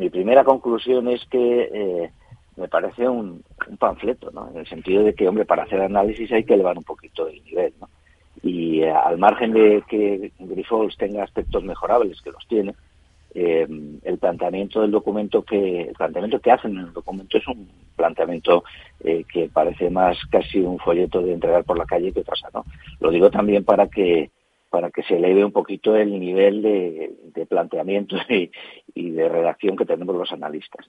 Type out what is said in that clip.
mi primera conclusión es que eh, me parece un, panfleto, ¿no? En el sentido de que, hombre, para hacer análisis hay que elevar un poquito el nivel, ¿no? Y eh, al margen de que Grifols tenga aspectos mejorables, que los tiene, eh, el planteamiento del documento que el planteamiento que hacen en el documento es un planteamiento que parece más casi un folleto de entregar por la calle que cosa, ¿no? Lo digo también para que para que se eleve un poquito el nivel de, planteamiento y, de redacción que tenemos los analistas. ¿no?